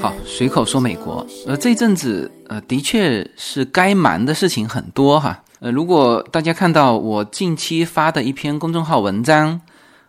好，随口说美国，呃，这阵子呃，的确是该忙的事情很多哈。呃，如果大家看到我近期发的一篇公众号文章，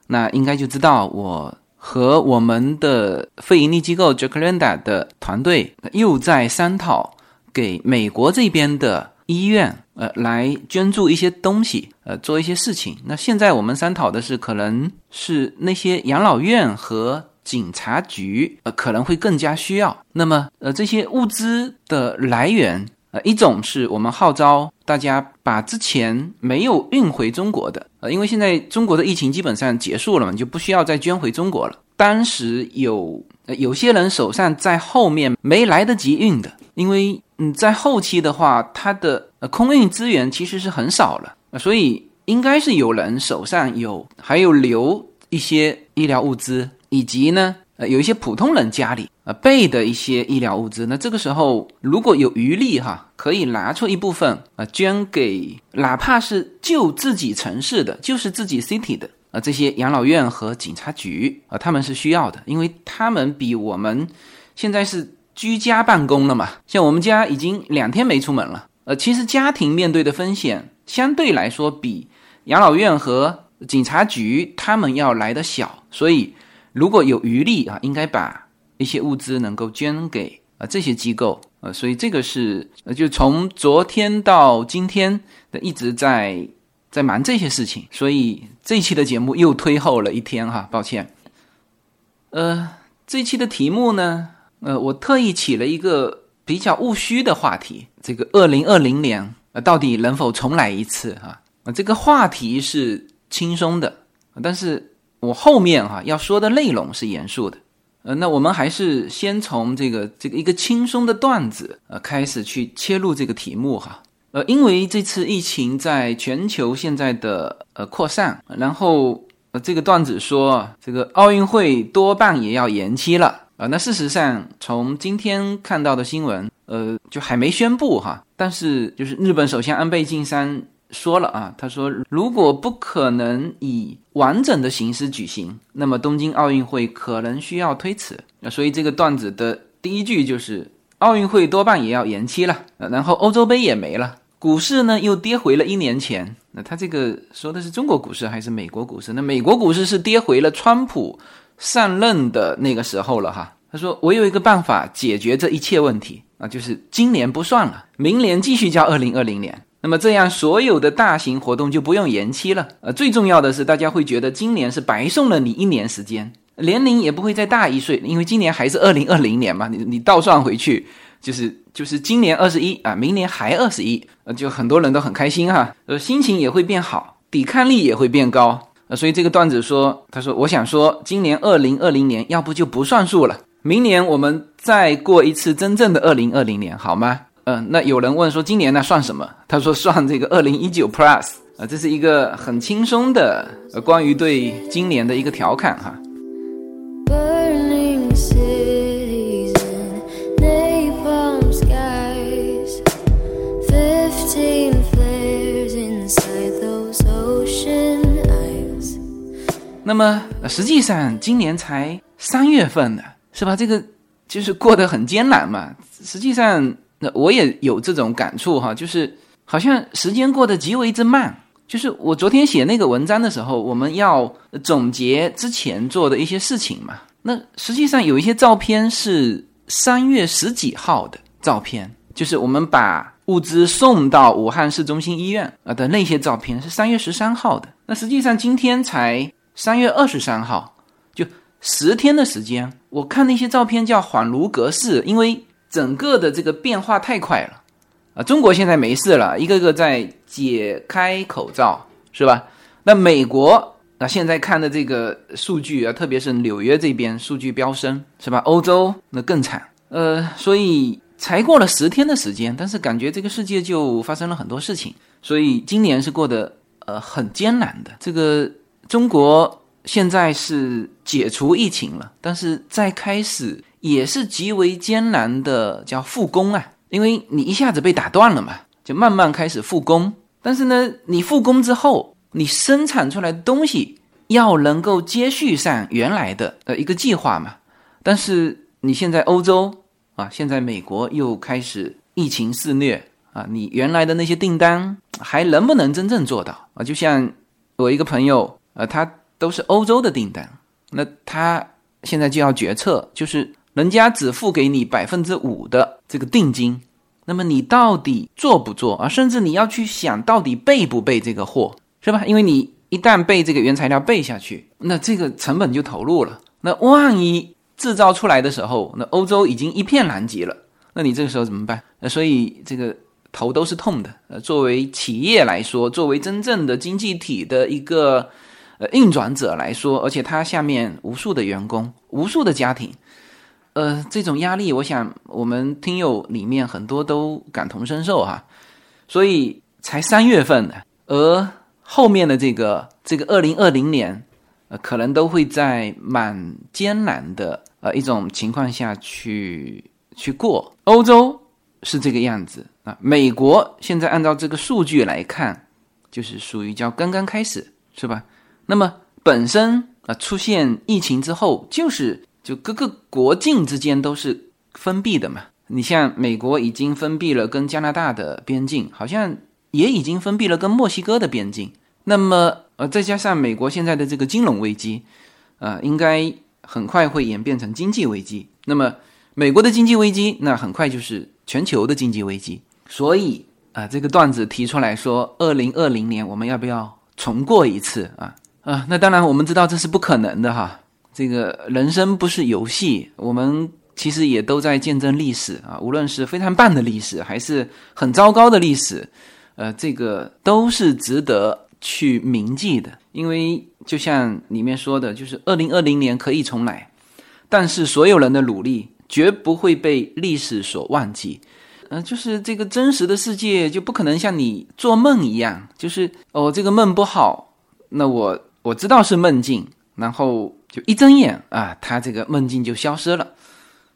那应该就知道我和我们的非盈利机构 Jacaranda 的团队又在商讨给美国这边的医院，呃，来捐助一些东西，呃，做一些事情。那现在我们商讨的是，可能是那些养老院和警察局，呃，可能会更加需要。那么，呃，这些物资的来源。呃，一种是我们号召大家把之前没有运回中国的，呃，因为现在中国的疫情基本上结束了嘛，就不需要再捐回中国了。当时有有些人手上在后面没来得及运的，因为嗯，在后期的话，它的呃空运资源其实是很少了，所以应该是有人手上有还有留一些医疗物资，以及呢。呃，有一些普通人家里呃备的一些医疗物资，那这个时候如果有余力哈，可以拿出一部分啊，捐给哪怕是就自己城市的，就是自己 city 的啊这些养老院和警察局啊，他们是需要的，因为他们比我们现在是居家办公了嘛，像我们家已经两天没出门了，呃，其实家庭面对的风险相对来说比养老院和警察局他们要来的小，所以。如果有余力啊，应该把一些物资能够捐给啊这些机构啊，所以这个是呃，就从昨天到今天的一直在在忙这些事情，所以这一期的节目又推后了一天哈，抱歉。呃，这一期的题目呢，呃，我特意起了一个比较务虚的话题，这个二零二零年呃到底能否重来一次哈？啊，这个话题是轻松的，但是。我后面哈要说的内容是严肃的，呃，那我们还是先从这个这个一个轻松的段子呃开始去切入这个题目哈，呃，因为这次疫情在全球现在的呃扩散，然后呃这个段子说这个奥运会多半也要延期了。啊，那事实上从今天看到的新闻，呃，就还没宣布哈，但是就是日本首相安倍晋三。说了啊，他说如果不可能以完整的形式举行，那么东京奥运会可能需要推迟。那所以这个段子的第一句就是奥运会多半也要延期了。然后欧洲杯也没了，股市呢又跌回了一年前。那他这个说的是中国股市还是美国股市？那美国股市是跌回了川普上任的那个时候了哈。他说我有一个办法解决这一切问题啊，就是今年不算了，明年继续叫二零二零年。那么这样，所有的大型活动就不用延期了。呃，最重要的是，大家会觉得今年是白送了你一年时间，年龄也不会再大一岁，因为今年还是二零二零年嘛。你你倒算回去，就是就是今年二十一啊，明年还二十一，呃，就很多人都很开心哈，呃，心情也会变好，抵抗力也会变高。呃，所以这个段子说，他说我想说，今年二零二零年要不就不算数了，明年我们再过一次真正的二零二零年，好吗？嗯，那有人问说今年呢算什么？他说算这个二零一九 Plus 啊，这是一个很轻松的呃关于对今年的一个调侃哈。那么实际上今年才三月份呢，是吧？这个就是过得很艰难嘛。实际上。那我也有这种感触哈，就是好像时间过得极为之慢。就是我昨天写那个文章的时候，我们要总结之前做的一些事情嘛。那实际上有一些照片是三月十几号的照片，就是我们把物资送到武汉市中心医院啊的那些照片是三月十三号的。那实际上今天才三月二十三号，就十天的时间。我看那些照片叫恍如隔世，因为。整个的这个变化太快了，啊，中国现在没事了，一个个在解开口罩，是吧？那美国那现在看的这个数据啊，特别是纽约这边数据飙升，是吧？欧洲那更惨，呃，所以才过了十天的时间，但是感觉这个世界就发生了很多事情，所以今年是过得呃很艰难的。这个中国现在是解除疫情了，但是在开始。也是极为艰难的，叫复工啊，因为你一下子被打断了嘛，就慢慢开始复工。但是呢，你复工之后，你生产出来的东西要能够接续上原来的呃一个计划嘛。但是你现在欧洲啊，现在美国又开始疫情肆虐啊，你原来的那些订单还能不能真正做到啊？就像我一个朋友，呃，他都是欧洲的订单，那他现在就要决策，就是人家只付给你百分之五的这个定金。那么你到底做不做啊？甚至你要去想到底备不备这个货，是吧？因为你一旦备这个原材料备下去，那这个成本就投入了。那万一制造出来的时候，那欧洲已经一片狼藉了，那你这个时候怎么办？那，所以这个头都是痛的。呃，作为企业来说，作为真正的经济体的一个呃运转者来说，而且它下面无数的员工，无数的家庭。呃，这种压力，我想我们听友里面很多都感同身受哈，所以才三月份的，而后面的这个这个二零二零年，呃，可能都会在蛮艰难的呃一种情况下去去过。欧洲是这个样子啊，美国现在按照这个数据来看，就是属于叫刚刚开始，是吧？那么本身啊出现疫情之后，就是。就各个国境之间都是封闭的嘛，你像美国已经封闭了跟加拿大的边境，好像也已经封闭了跟墨西哥的边境。那么呃，再加上美国现在的这个金融危机，呃，应该很快会演变成经济危机。那么美国的经济危机，那很快就是全球的经济危机。所以啊，这个段子提出来说，二零二零年我们要不要重过一次啊？啊，那当然我们知道这是不可能的哈。这个人生不是游戏，我们其实也都在见证历史啊。无论是非常棒的历史，还是很糟糕的历史，呃，这个都是值得去铭记的。因为就像里面说的，就是二零二零年可以重来，但是所有人的努力绝不会被历史所忘记。嗯，就是这个真实的世界就不可能像你做梦一样，就是哦，这个梦不好，那我我知道是梦境，然后。就一睁眼啊，他这个梦境就消失了，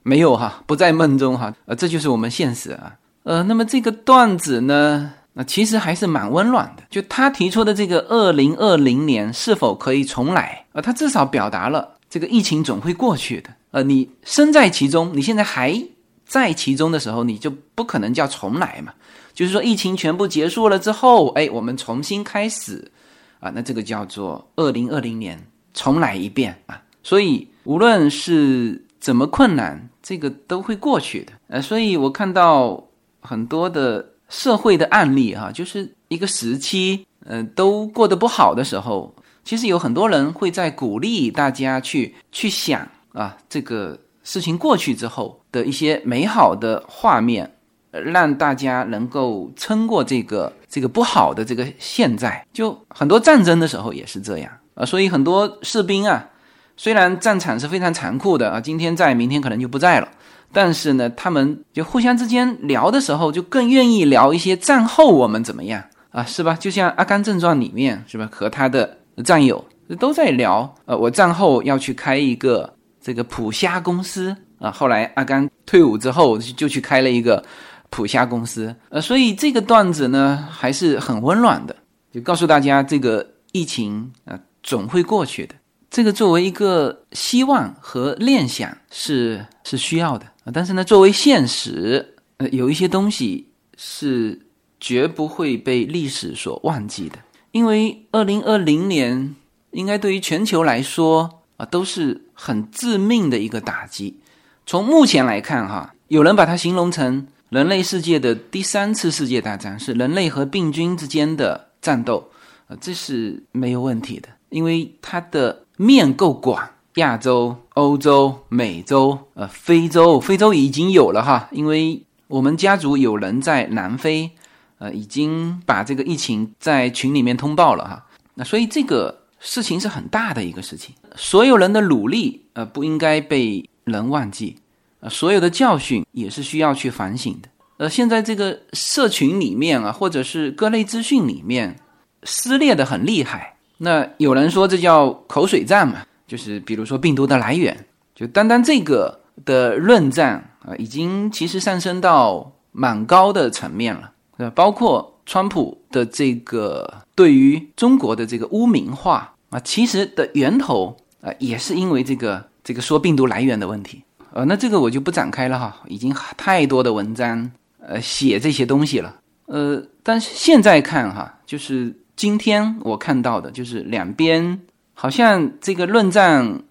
没有哈，不在梦中哈，呃，这就是我们现实啊，呃，那么这个段子呢，那其实还是蛮温暖的。就他提出的这个二零二零年是否可以重来啊？他至少表达了这个疫情总会过去的。呃，你身在其中，你现在还在其中的时候，你就不可能叫重来嘛。就是说，疫情全部结束了之后，哎，我们重新开始啊，那这个叫做二零二零年。重来一遍啊！所以无论是怎么困难，这个都会过去的。呃，所以我看到很多的社会的案例哈，就是一个时期，呃，都过得不好的时候，其实有很多人会在鼓励大家去去想啊，这个事情过去之后的一些美好的画面，让大家能够撑过这个这个不好的这个现在。就很多战争的时候也是这样。啊，所以很多士兵啊，虽然战场是非常残酷的啊，今天在，明天可能就不在了，但是呢，他们就互相之间聊的时候，就更愿意聊一些战后我们怎么样啊，是吧？就像《阿甘正传》里面是吧，和他的战友都在聊，呃，我战后要去开一个这个普虾公司啊，后来阿甘退伍之后就去开了一个普虾公司，呃，所以这个段子呢还是很温暖的，就告诉大家这个疫情啊。总会过去的。这个作为一个希望和念想是是需要的，但是呢，作为现实，呃，有一些东西是绝不会被历史所忘记的。因为二零二零年应该对于全球来说啊，都是很致命的一个打击。从目前来看，哈，有人把它形容成人类世界的第三次世界大战，是人类和病菌之间的战斗啊，这是没有问题的。因为它的面够广，亚洲、欧洲、美洲、呃，非洲，非洲已经有了哈。因为我们家族有人在南非，呃，已经把这个疫情在群里面通报了哈。那所以这个事情是很大的一个事情，所有人的努力呃不应该被人忘记，呃，所有的教训也是需要去反省的。呃，现在这个社群里面啊，或者是各类资讯里面撕裂的很厉害。那有人说这叫口水战嘛，就是比如说病毒的来源，就单单这个的论战啊，已经其实上升到蛮高的层面了，对吧？包括川普的这个对于中国的这个污名化啊，其实的源头啊，也是因为这个这个说病毒来源的问题。呃，那这个我就不展开了哈，已经太多的文章呃写这些东西了。呃，但是现在看哈，就是今天我看到的，就是两边好像这个论战，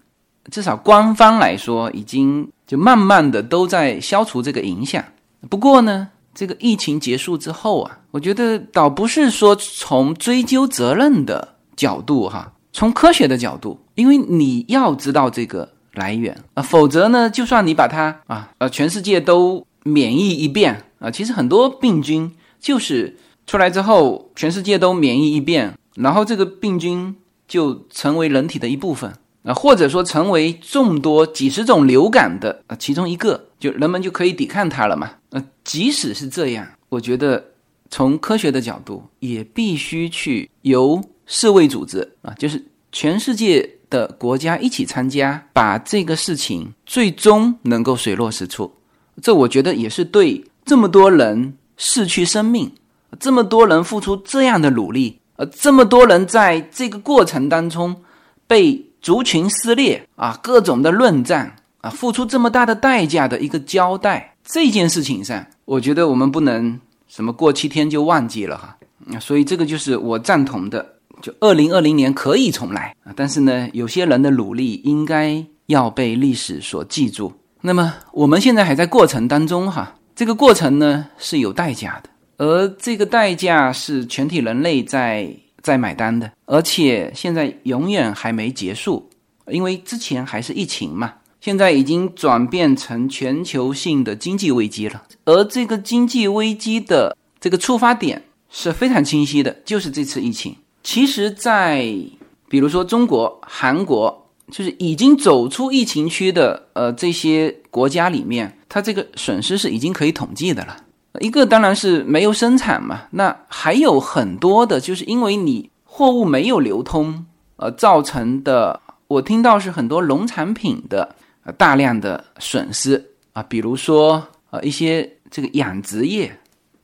至少官方来说，已经就慢慢的都在消除这个影响。不过呢，这个疫情结束之后啊，我觉得倒不是说从追究责任的角度哈，从科学的角度，因为你要知道这个来源啊，否则呢，就算你把它啊呃全世界都免疫一遍啊，其实很多病菌。就是出来之后，全世界都免疫一遍，然后这个病菌就成为人体的一部分啊，或者说成为众多几十种流感的啊其中一个，就人们就可以抵抗它了嘛。呃，即使是这样，我觉得从科学的角度，也必须去由世卫组织啊，就是全世界的国家一起参加，把这个事情最终能够水落石出。这我觉得也是对这么多人。逝去生命，这么多人付出这样的努力，呃，这么多人在这个过程当中被族群撕裂啊，各种的论战啊，付出这么大的代价的一个交代，这件事情上，我觉得我们不能什么过七天就忘记了哈，所以这个就是我赞同的，就二零二零年可以重来啊，但是呢，有些人的努力应该要被历史所记住。那么我们现在还在过程当中哈。这个过程呢是有代价的，而这个代价是全体人类在在买单的，而且现在永远还没结束，因为之前还是疫情嘛，现在已经转变成全球性的经济危机了，而这个经济危机的这个出发点是非常清晰的，就是这次疫情。其实，在比如说中国、韩国。就是已经走出疫情区的呃这些国家里面，它这个损失是已经可以统计的了。一个当然是没有生产嘛，那还有很多的，就是因为你货物没有流通呃造成的。我听到是很多农产品的大量的损失啊，比如说呃一些这个养殖业，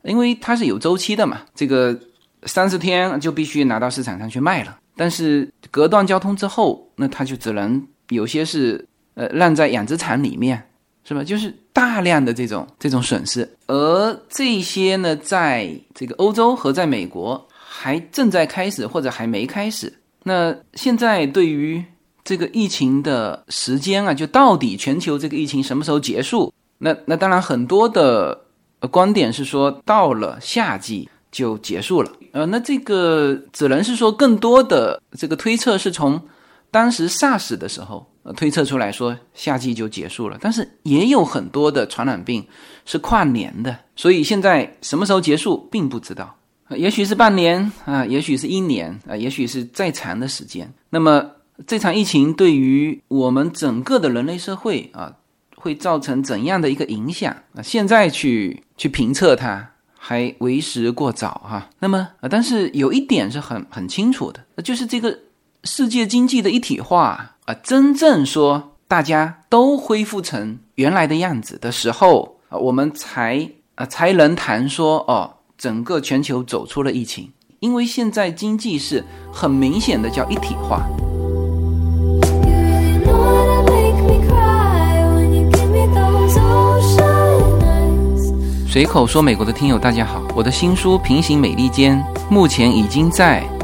因为它是有周期的嘛，这个三十天就必须拿到市场上去卖了。但是隔断交通之后，那它就只能有些是呃烂在养殖场里面，是吧？就是大量的这种这种损失，而这些呢，在这个欧洲和在美国还正在开始或者还没开始。那现在对于这个疫情的时间啊，就到底全球这个疫情什么时候结束？那那当然很多的观点是说到了夏季。就结束了，呃，那这个只能是说更多的这个推测是从当时 SARS 的时候推测出来说夏季就结束了，但是也有很多的传染病是跨年的，所以现在什么时候结束并不知道，也许是半年啊，也许是一年啊，也许是再长的时间。那么这场疫情对于我们整个的人类社会啊，会造成怎样的一个影响啊？现在去去评测它。还为时过早哈，那么啊，但是有一点是很很清楚的，就是这个世界经济的一体化啊，真正说大家都恢复成原来的样子的时候啊，我们才啊才能谈说哦，整个全球走出了疫情，因为现在经济是很明显的叫一体化。随口说，美国的听友大家好，我的新书《平行美利坚》目前已经在。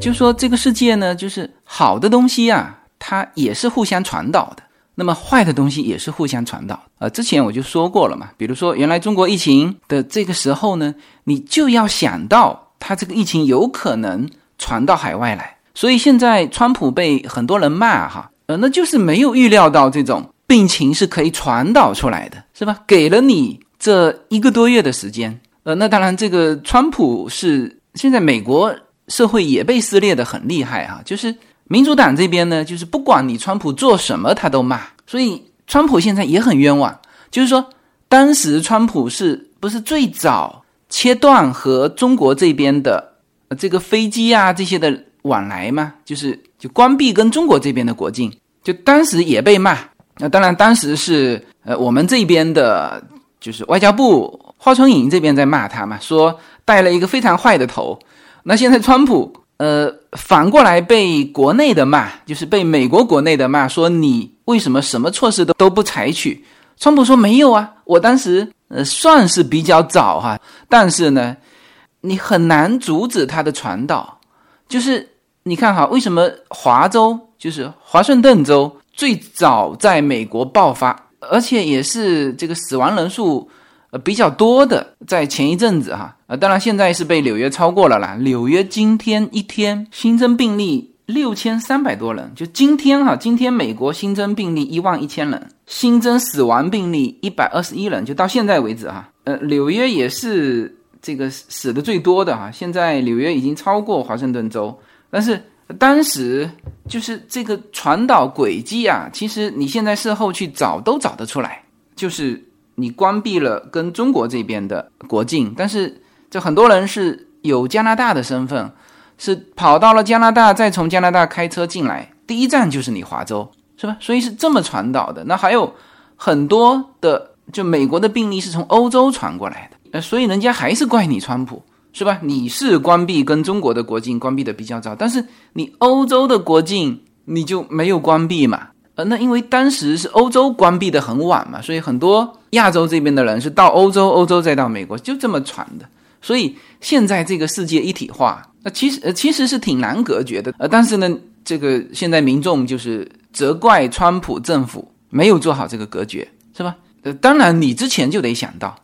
就说这个世界呢，就是好的东西啊，它也是互相传导的；那么坏的东西也是互相传导。呃，之前我就说过了嘛，比如说原来中国疫情的这个时候呢，你就要想到它这个疫情有可能传到海外来。所以现在川普被很多人骂哈，呃，那就是没有预料到这种病情是可以传导出来的，是吧？给了你这一个多月的时间，呃，那当然，这个川普是现在美国社会也被撕裂的很厉害啊，就是民主党这边呢，就是不管你川普做什么，他都骂，所以川普现在也很冤枉。就是说，当时川普是不是最早切断和中国这边的这个飞机啊这些的往来嘛？就是就关闭跟中国这边的国境，就当时也被骂。那当然，当时是呃，我们这边的，就是外交部华春莹这边在骂他嘛，说带了一个非常坏的头。那现在川普呃反过来被国内的骂，就是被美国国内的骂，说你为什么什么措施都都不采取？川普说没有啊，我当时呃算是比较早哈，但是呢，你很难阻止他的传导。就是你看哈，为什么华州就是华盛顿州？最早在美国爆发，而且也是这个死亡人数呃比较多的，在前一阵子哈，呃，当然现在是被纽约超过了啦。纽约今天一天新增病例六千三百多人，就今天哈，今天美国新增病例一万一千人，新增死亡病例一百二十一人，就到现在为止哈，呃，纽约也是这个死的最多的哈，现在纽约已经超过华盛顿州，但是。当时就是这个传导轨迹啊，其实你现在事后去找都找得出来，就是你关闭了跟中国这边的国境，但是这很多人是有加拿大的身份，是跑到了加拿大，再从加拿大开车进来，第一站就是你华州，是吧？所以是这么传导的。那还有很多的，就美国的病例是从欧洲传过来的，呃，所以人家还是怪你川普。是吧？你是关闭跟中国的国境关闭的比较早，但是你欧洲的国境你就没有关闭嘛？呃，那因为当时是欧洲关闭的很晚嘛，所以很多亚洲这边的人是到欧洲，欧洲再到美国，就这么传的。所以现在这个世界一体化，那其实呃其实是挺难隔绝的。呃，但是呢，这个现在民众就是责怪川普政府没有做好这个隔绝，是吧？呃，当然你之前就得想到，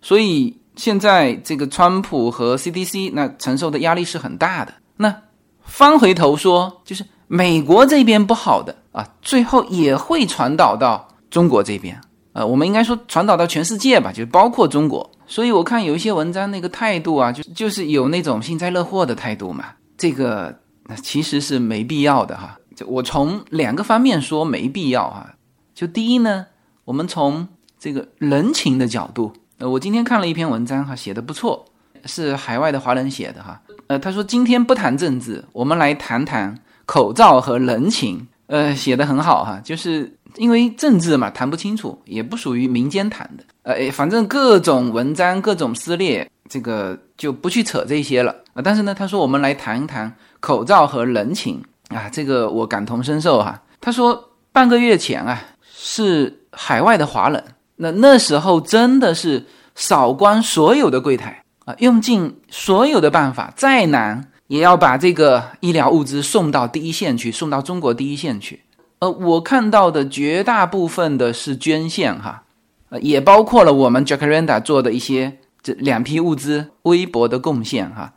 所以。现在这个川普和 CDC 那承受的压力是很大的。那翻回头说，就是美国这边不好的啊，最后也会传导到中国这边。呃，我们应该说传导到全世界吧，就包括中国。所以我看有一些文章那个态度啊，就就是有那种幸灾乐祸的态度嘛。这个其实是没必要的哈。就我从两个方面说没必要哈。就第一呢，我们从这个人情的角度。呃，我今天看了一篇文章哈，写的不错，是海外的华人写的哈。呃，他说今天不谈政治，我们来谈谈口罩和人情。呃，写的很好哈，就是因为政治嘛，谈不清楚，也不属于民间谈的。呃，反正各种文章，各种撕裂，这个就不去扯这些了啊。但是呢，他说我们来谈一谈口罩和人情啊，这个我感同身受哈。他说半个月前啊，是海外的华人。那那时候真的是扫光所有的柜台啊，用尽所有的办法，再难也要把这个医疗物资送到第一线去，送到中国第一线去。呃，我看到的绝大部分的是捐献哈，呃，也包括了我们 Jacaranda 做的一些这两批物资微薄的贡献哈，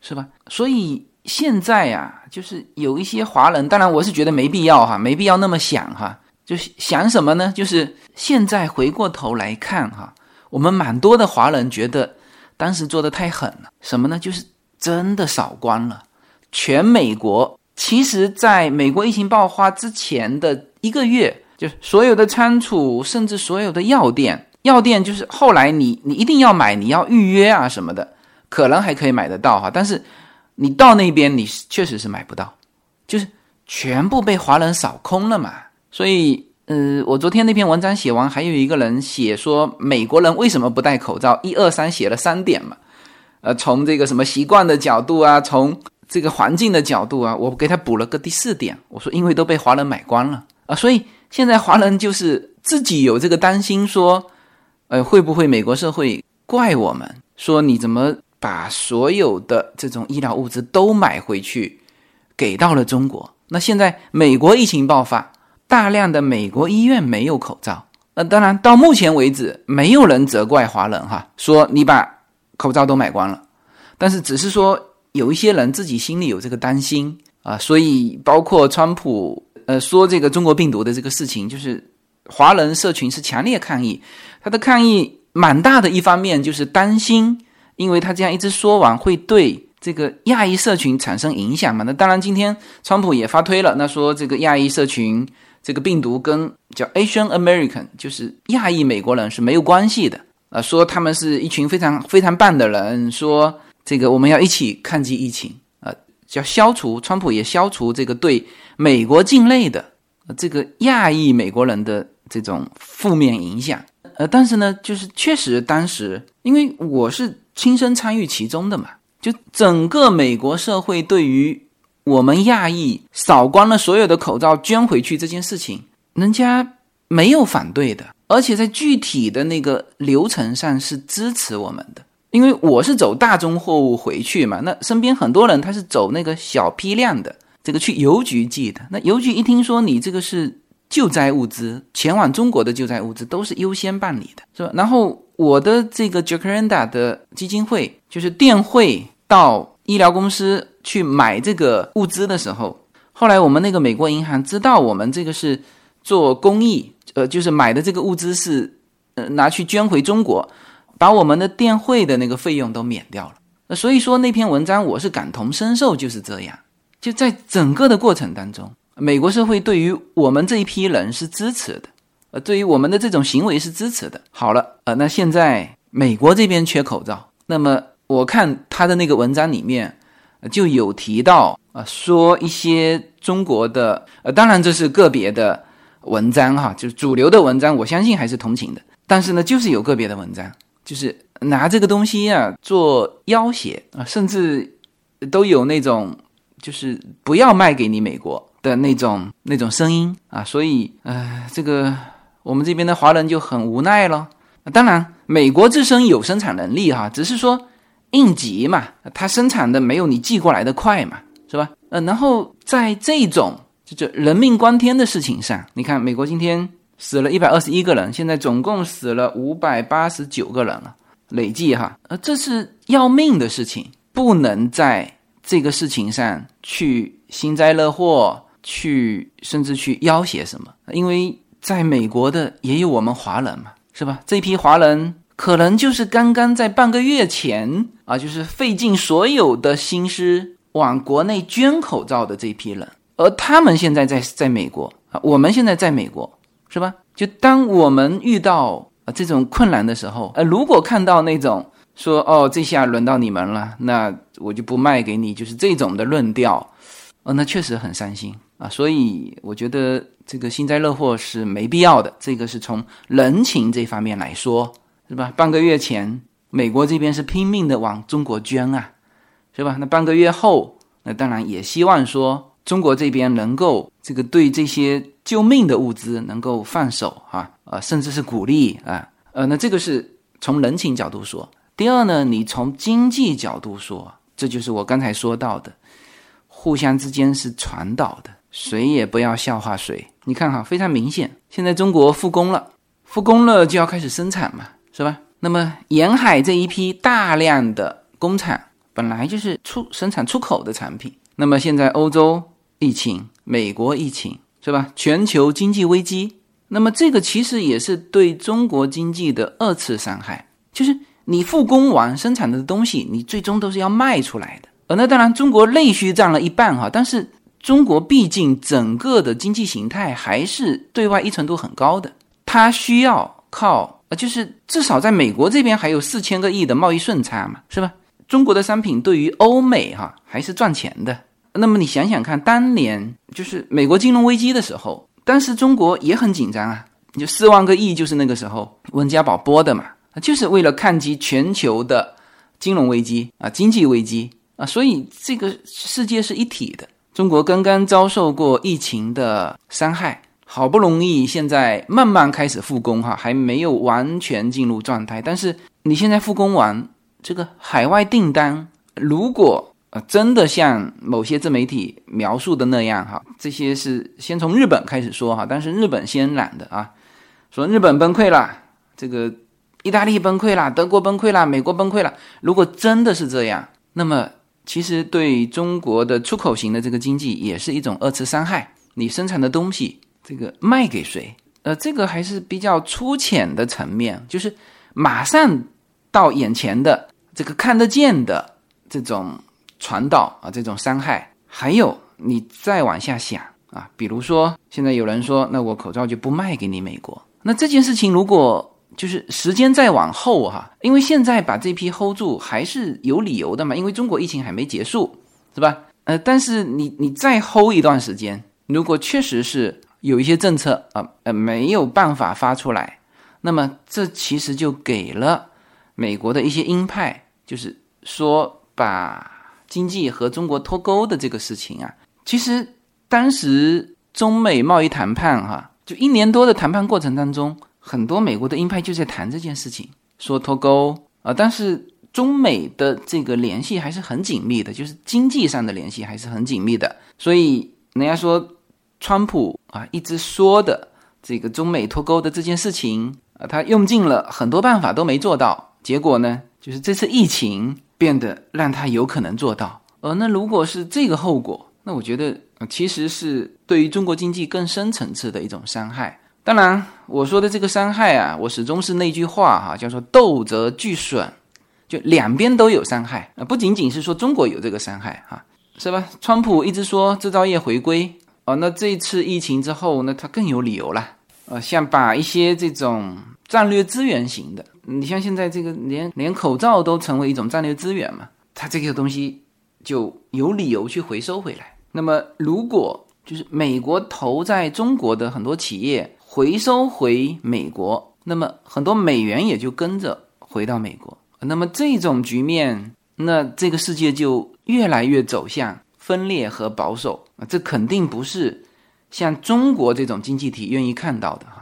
是吧？所以现在呀，就是有一些华人，当然我是觉得没必要哈，没必要那么想哈。就是想什么呢？就是现在回过头来看哈，我们蛮多的华人觉得当时做的太狠了。什么呢？就是真的扫光了全美国。其实，在美国疫情爆发之前的一个月，就所有的仓储，甚至所有的药店，药店就是后来你你一定要买，你要预约啊什么的，可能还可以买得到哈。但是你到那边，你确实是买不到，就是全部被华人扫空了嘛。所以，呃，我昨天那篇文章写完，还有一个人写说美国人为什么不戴口罩？一二三写了三点嘛，呃，从这个什么习惯的角度啊，从这个环境的角度啊，我给他补了个第四点，我说因为都被华人买光了啊，所以现在华人就是自己有这个担心，说，呃，会不会美国社会怪我们，说你怎么把所有的这种医疗物资都买回去，给到了中国？那现在美国疫情爆发。大量的美国医院没有口罩，那当然到目前为止没有人责怪华人哈，说你把口罩都买光了，但是只是说有一些人自己心里有这个担心啊，所以包括川普呃说这个中国病毒的这个事情，就是华人社群是强烈抗议。他的抗议蛮大的一方面就是担心，因为他这样一直说完会对这个亚裔社群产生影响嘛。那当然，今天川普也发推了，那说这个亚裔社群这个病毒跟叫 Asian American，就是亚裔美国人是没有关系的。啊，说他们是一群非常非常棒的人，说这个我们要一起抗击疫情啊，叫消除川普也消除这个对美国境内的这个亚裔美国人的这种负面影响。呃，但是呢，就是确实当时因为我是亲身参与其中的嘛，就整个美国社会对于我们亚裔扫光了所有的口罩捐回去这件事情，人家没有反对的。而且在具体的那个流程上是支持我们的，因为我是走大宗货物回去嘛，那身边很多人他是走那个小批量的，这个去邮局寄的。那邮局一听说你这个是救灾物资，前往中国的救灾物资都是优先办理的，是吧？然后我的这个 Jacaranda 的基金会就是电汇到医疗公司去买这个物资的时候，后来我们那个美国银行知道我们这个是做公益。呃，就是买的这个物资是，呃，拿去捐回中国，把我们的电汇的那个费用都免掉了。那所以说那篇文章我是感同身受，就是这样。就在整个的过程当中，美国社会对于我们这一批人是支持的，呃，对于我们的这种行为是支持的。好了，呃，那现在美国这边缺口罩，那么我看他的那个文章里面就有提到啊，说一些中国的，呃，当然这是个别的。文章哈，就是主流的文章，我相信还是同情的。但是呢，就是有个别的文章，就是拿这个东西啊做要挟啊，甚至都有那种就是不要卖给你美国的那种那种声音啊。所以，呃，这个我们这边的华人就很无奈了。当然，美国自身有生产能力哈，只是说应急嘛，它生产的没有你寄过来的快嘛，是吧？呃，然后在这种。这人命关天的事情上，你看，美国今天死了一百二十一个人，现在总共死了五百八十九个人了，累计哈，呃，这是要命的事情，不能在这个事情上去幸灾乐祸，去甚至去要挟什么，因为在美国的也有我们华人嘛，是吧？这批华人可能就是刚刚在半个月前啊，就是费尽所有的心思往国内捐口罩的这批人。而他们现在在在美国啊，我们现在在美国，是吧？就当我们遇到啊这种困难的时候，呃，如果看到那种说哦，这下轮到你们了，那我就不卖给你，就是这种的论调，呃，那确实很伤心啊。所以我觉得这个幸灾乐祸是没必要的。这个是从人情这方面来说，是吧？半个月前，美国这边是拼命的往中国捐啊，是吧？那半个月后，那当然也希望说。中国这边能够这个对这些救命的物资能够放手啊啊，甚至是鼓励啊呃，那这个是从人情角度说。第二呢，你从经济角度说，这就是我刚才说到的，互相之间是传导的，谁也不要笑话谁。你看哈，非常明显，现在中国复工了，复工了就要开始生产嘛，是吧？那么沿海这一批大量的工厂本来就是出生产出口的产品，那么现在欧洲。疫情，美国疫情是吧？全球经济危机，那么这个其实也是对中国经济的二次伤害。就是你复工完生产的东西，你最终都是要卖出来的。呃，那当然中国内需占了一半哈，但是中国毕竟整个的经济形态还是对外依存度很高的，它需要靠呃，就是至少在美国这边还有四千个亿的贸易顺差嘛，是吧？中国的商品对于欧美哈还是赚钱的。那么你想想看，当年就是美国金融危机的时候，当时中国也很紧张啊，就四万个亿就是那个时候温家宝拨的嘛，就是为了抗击全球的金融危机啊，经济危机啊，所以这个世界是一体的。中国刚刚遭受过疫情的伤害，好不容易现在慢慢开始复工哈，还没有完全进入状态，但是你现在复工完，这个海外订单如果。啊，真的像某些自媒体描述的那样哈，这些是先从日本开始说哈，但是日本先染的啊，说日本崩溃了，这个意大利崩溃了，德国崩溃了，美国崩溃了。如果真的是这样，那么其实对中国的出口型的这个经济也是一种二次伤害。你生产的东西，这个卖给谁？呃，这个还是比较粗浅的层面，就是马上到眼前的这个看得见的这种传导啊，这种伤害。还有你再往下想啊，比如说现在有人说，那我口罩就不卖给你美国。那这件事情如果就是时间再往后哈，因为现在把这批 hold 住还是有理由的嘛，因为中国疫情还没结束，是吧？呃，但是你你再 hold 一段时间，如果确实是有一些政策啊呃没有办法发出来，那么这其实就给了美国的一些鹰派，就是说把。经济和中国脱钩的这个事情啊，其实当时中美贸易谈判哈，就一年多的谈判过程当中，很多美国的鹰派就在谈这件事情，说脱钩啊。但是中美的这个联系还是很紧密的，就是经济上的联系还是很紧密的。所以人家说，川普啊一直说的这个中美脱钩的这件事情啊，他用尽了很多办法都没做到，结果呢，就是这次疫情。变得让他有可能做到，呃，那如果是这个后果，那我觉得其实是对于中国经济更深层次的一种伤害。当然，我说的这个伤害啊，我始终是那句话哈，叫做斗则俱损，就两边都有伤害啊，不仅仅是说中国有这个伤害哈，是吧？川普一直说制造业回归，哦，那这次疫情之后，那他更有理由了，呃，像把一些这种战略资源型的。你像现在这个连连口罩都成为一种战略资源嘛，它这个东西就有理由去回收回来。那么如果就是美国投在中国的很多企业回收回美国，那么很多美元也就跟着回到美国。那么这种局面，那这个世界就越来越走向分裂和保守啊，这肯定不是像中国这种经济体愿意看到的哈。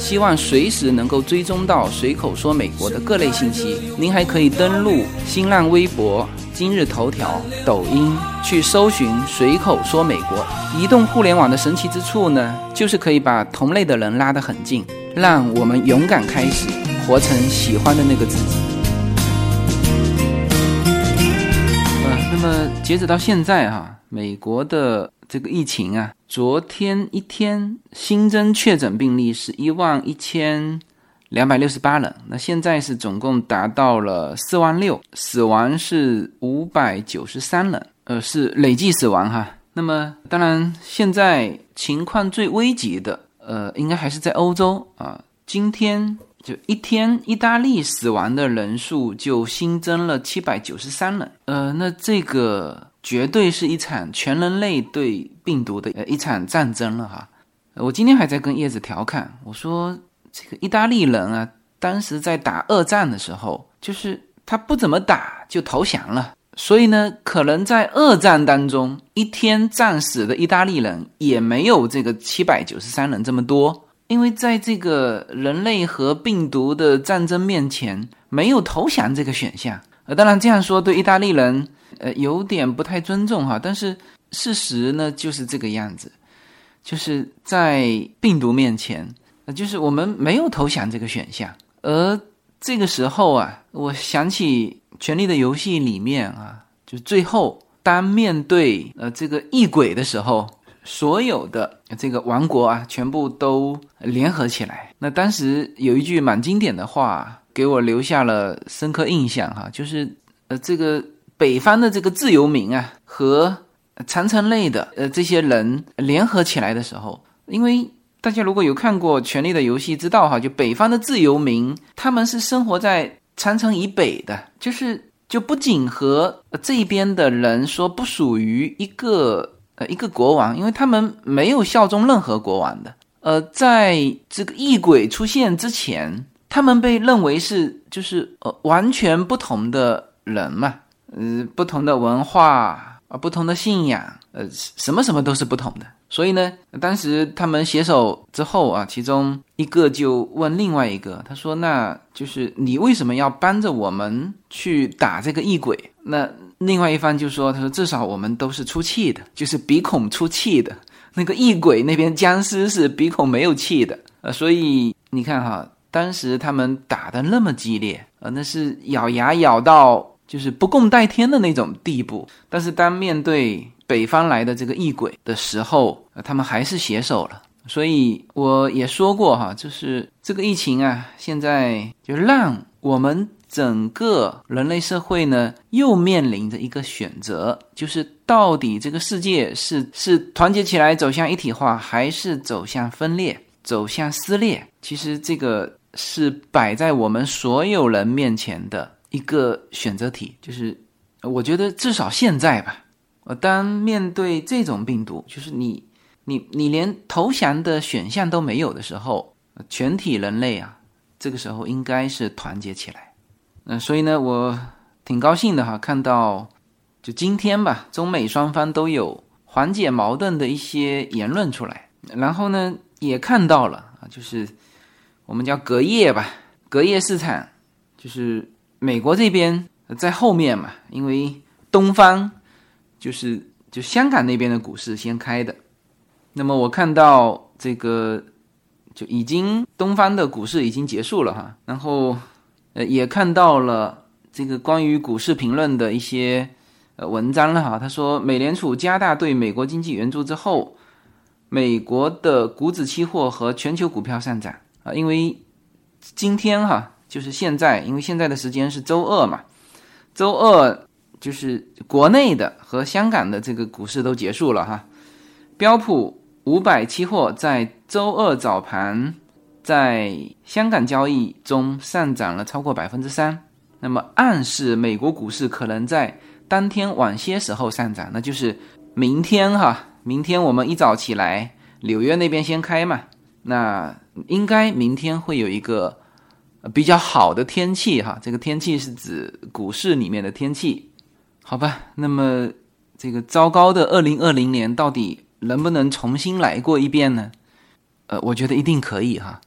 希望随时能够追踪到随口说美国的各类信息。您还可以登录新浪微博、今日头条、抖音去搜寻“随口说美国”。移动互联网的神奇之处呢，就是可以把同类的人拉得很近，让我们勇敢开始，活成喜欢的那个自己。呃，那么截止到现在哈，美国的。这个疫情啊，昨天一天新增确诊病例是一万一千两百六十八人，那现在是总共达到了四万六，死亡是五百九十三人，呃，是累计死亡哈。那么当然，现在情况最危急的，呃，应该还是在欧洲啊。今天就一天，意大利死亡的人数就新增了七百九十三人，呃，那这个。绝对是一场全人类对病毒的呃一场战争了哈！我今天还在跟叶子调侃，我说这个意大利人啊，当时在打二战的时候，就是他不怎么打就投降了，所以呢，可能在二战当中一天战死的意大利人也没有这个七百九十三人这么多，因为在这个人类和病毒的战争面前，没有投降这个选项。呃，当然这样说对意大利人。呃，有点不太尊重哈，但是事实呢就是这个样子，就是在病毒面前，呃，就是我们没有投降这个选项。而这个时候啊，我想起《权力的游戏》里面啊，就最后当面对呃这个异鬼的时候，所有的这个王国啊，全部都联合起来。那当时有一句蛮经典的话，给我留下了深刻印象哈，就是呃这个。北方的这个自由民啊，和长城类的呃这些人联合起来的时候，因为大家如果有看过《权力的游戏》，知道哈，就北方的自由民他们是生活在长城以北的，就是就不仅和这边的人说不属于一个呃一个国王，因为他们没有效忠任何国王的。呃，在这个异鬼出现之前，他们被认为是就是呃完全不同的人嘛，呃不同的文化啊，不同的信仰，呃什么什么都是不同的。所以呢，当时他们携手之后啊，其中一个就问另外一个，他说：“那就是你为什么要帮着我们去打这个异鬼？”那另外一方就说：“他说至少我们都是出气的，就是鼻孔出气的。那个异鬼那边僵尸是鼻孔没有气的。呃，所以你看哈，当时他们打的那么激烈，呃，那是咬牙咬到就是不共戴天的那种地步。但是当面对……北方来的这个异鬼的时候，他们还是携手了。所以我也说过哈，就是这个疫情啊，现在就让我们整个人类社会呢，又面临着一个选择，就是到底这个世界是是团结起来走向一体化，还是走向分裂、走向撕裂？其实这个是摆在我们所有人面前的一个选择题。就是我觉得至少现在吧。呃，当面对这种病毒，就是你、你、你连投降的选项都没有的时候，全体人类啊，这个时候应该是团结起来。那所以呢，我挺高兴的哈，看到就今天吧，中美双方都有缓解矛盾的一些言论出来。然后呢，也看到了啊，就是我们叫隔夜吧，隔夜市场，就是美国这边在后面嘛，因为东方。就是就香港那边的股市先开的，那么我看到这个就已经东方的股市已经结束了哈，然后呃也看到了这个关于股市评论的一些呃文章了哈。他说，美联储加大对美国经济援助之后，美国的股指期货和全球股票上涨因为今天哈就是现在，因为现在的时间是周二嘛，周二。就是国内的和香港的这个股市都结束了哈，标普五百期货在周二早盘在香港交易中上涨了超过百分之三，那么暗示美国股市可能在当天晚些时候上涨，那就是明天哈，明天我们一早起来，纽约那边先开嘛，那应该明天会有一个比较好的天气哈，这个天气是指股市里面的天气。好吧，那么这个糟糕的二零二零年到底能不能重新来过一遍呢？呃，我觉得一定可以哈。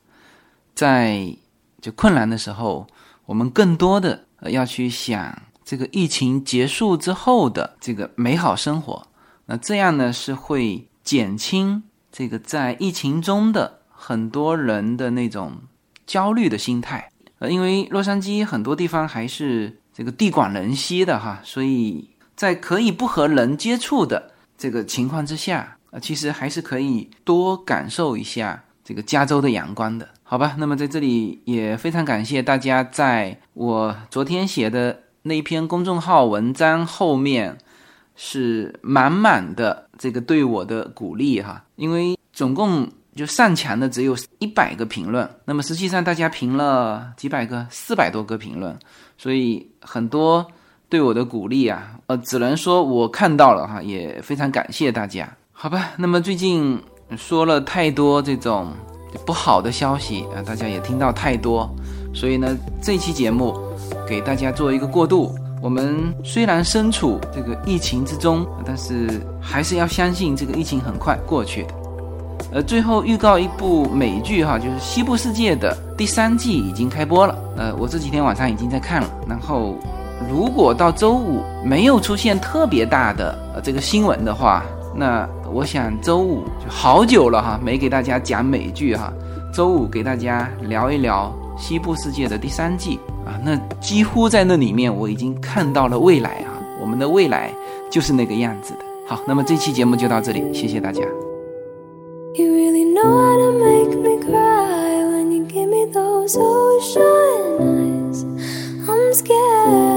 在就困难的时候，我们更多的要去想这个疫情结束之后的这个美好生活。那这样呢，是会减轻这个在疫情中的很多人的那种焦虑的心态。呃，因为洛杉矶很多地方还是。这个地广人稀的哈，所以在可以不和人接触的这个情况之下，啊，其实还是可以多感受一下这个加州的阳光的，好吧？那么在这里也非常感谢大家在我昨天写的那篇公众号文章后面是满满的这个对我的鼓励哈，因为总共。就上墙的只有一百个评论，那么实际上大家评了几百个，四百多个评论，所以很多对我的鼓励啊，呃，只能说我看到了哈，也非常感谢大家，好吧。那么最近说了太多这种不好的消息啊，大家也听到太多，所以呢，这期节目给大家做一个过渡。我们虽然身处这个疫情之中，但是还是要相信这个疫情很快过去的。呃，最后预告一部美剧哈，就是《西部世界》的第三季已经开播了。呃，我这几天晚上已经在看了。然后，如果到周五没有出现特别大的呃这个新闻的话，那我想周五就好久了哈，没给大家讲美剧哈。周五给大家聊一聊《西部世界》的第三季啊，那几乎在那里面我已经看到了未来啊，我们的未来就是那个样子的。好，那么这期节目就到这里，谢谢大家。You really know how to make me cry when you give me those ocean eyes. I'm scared.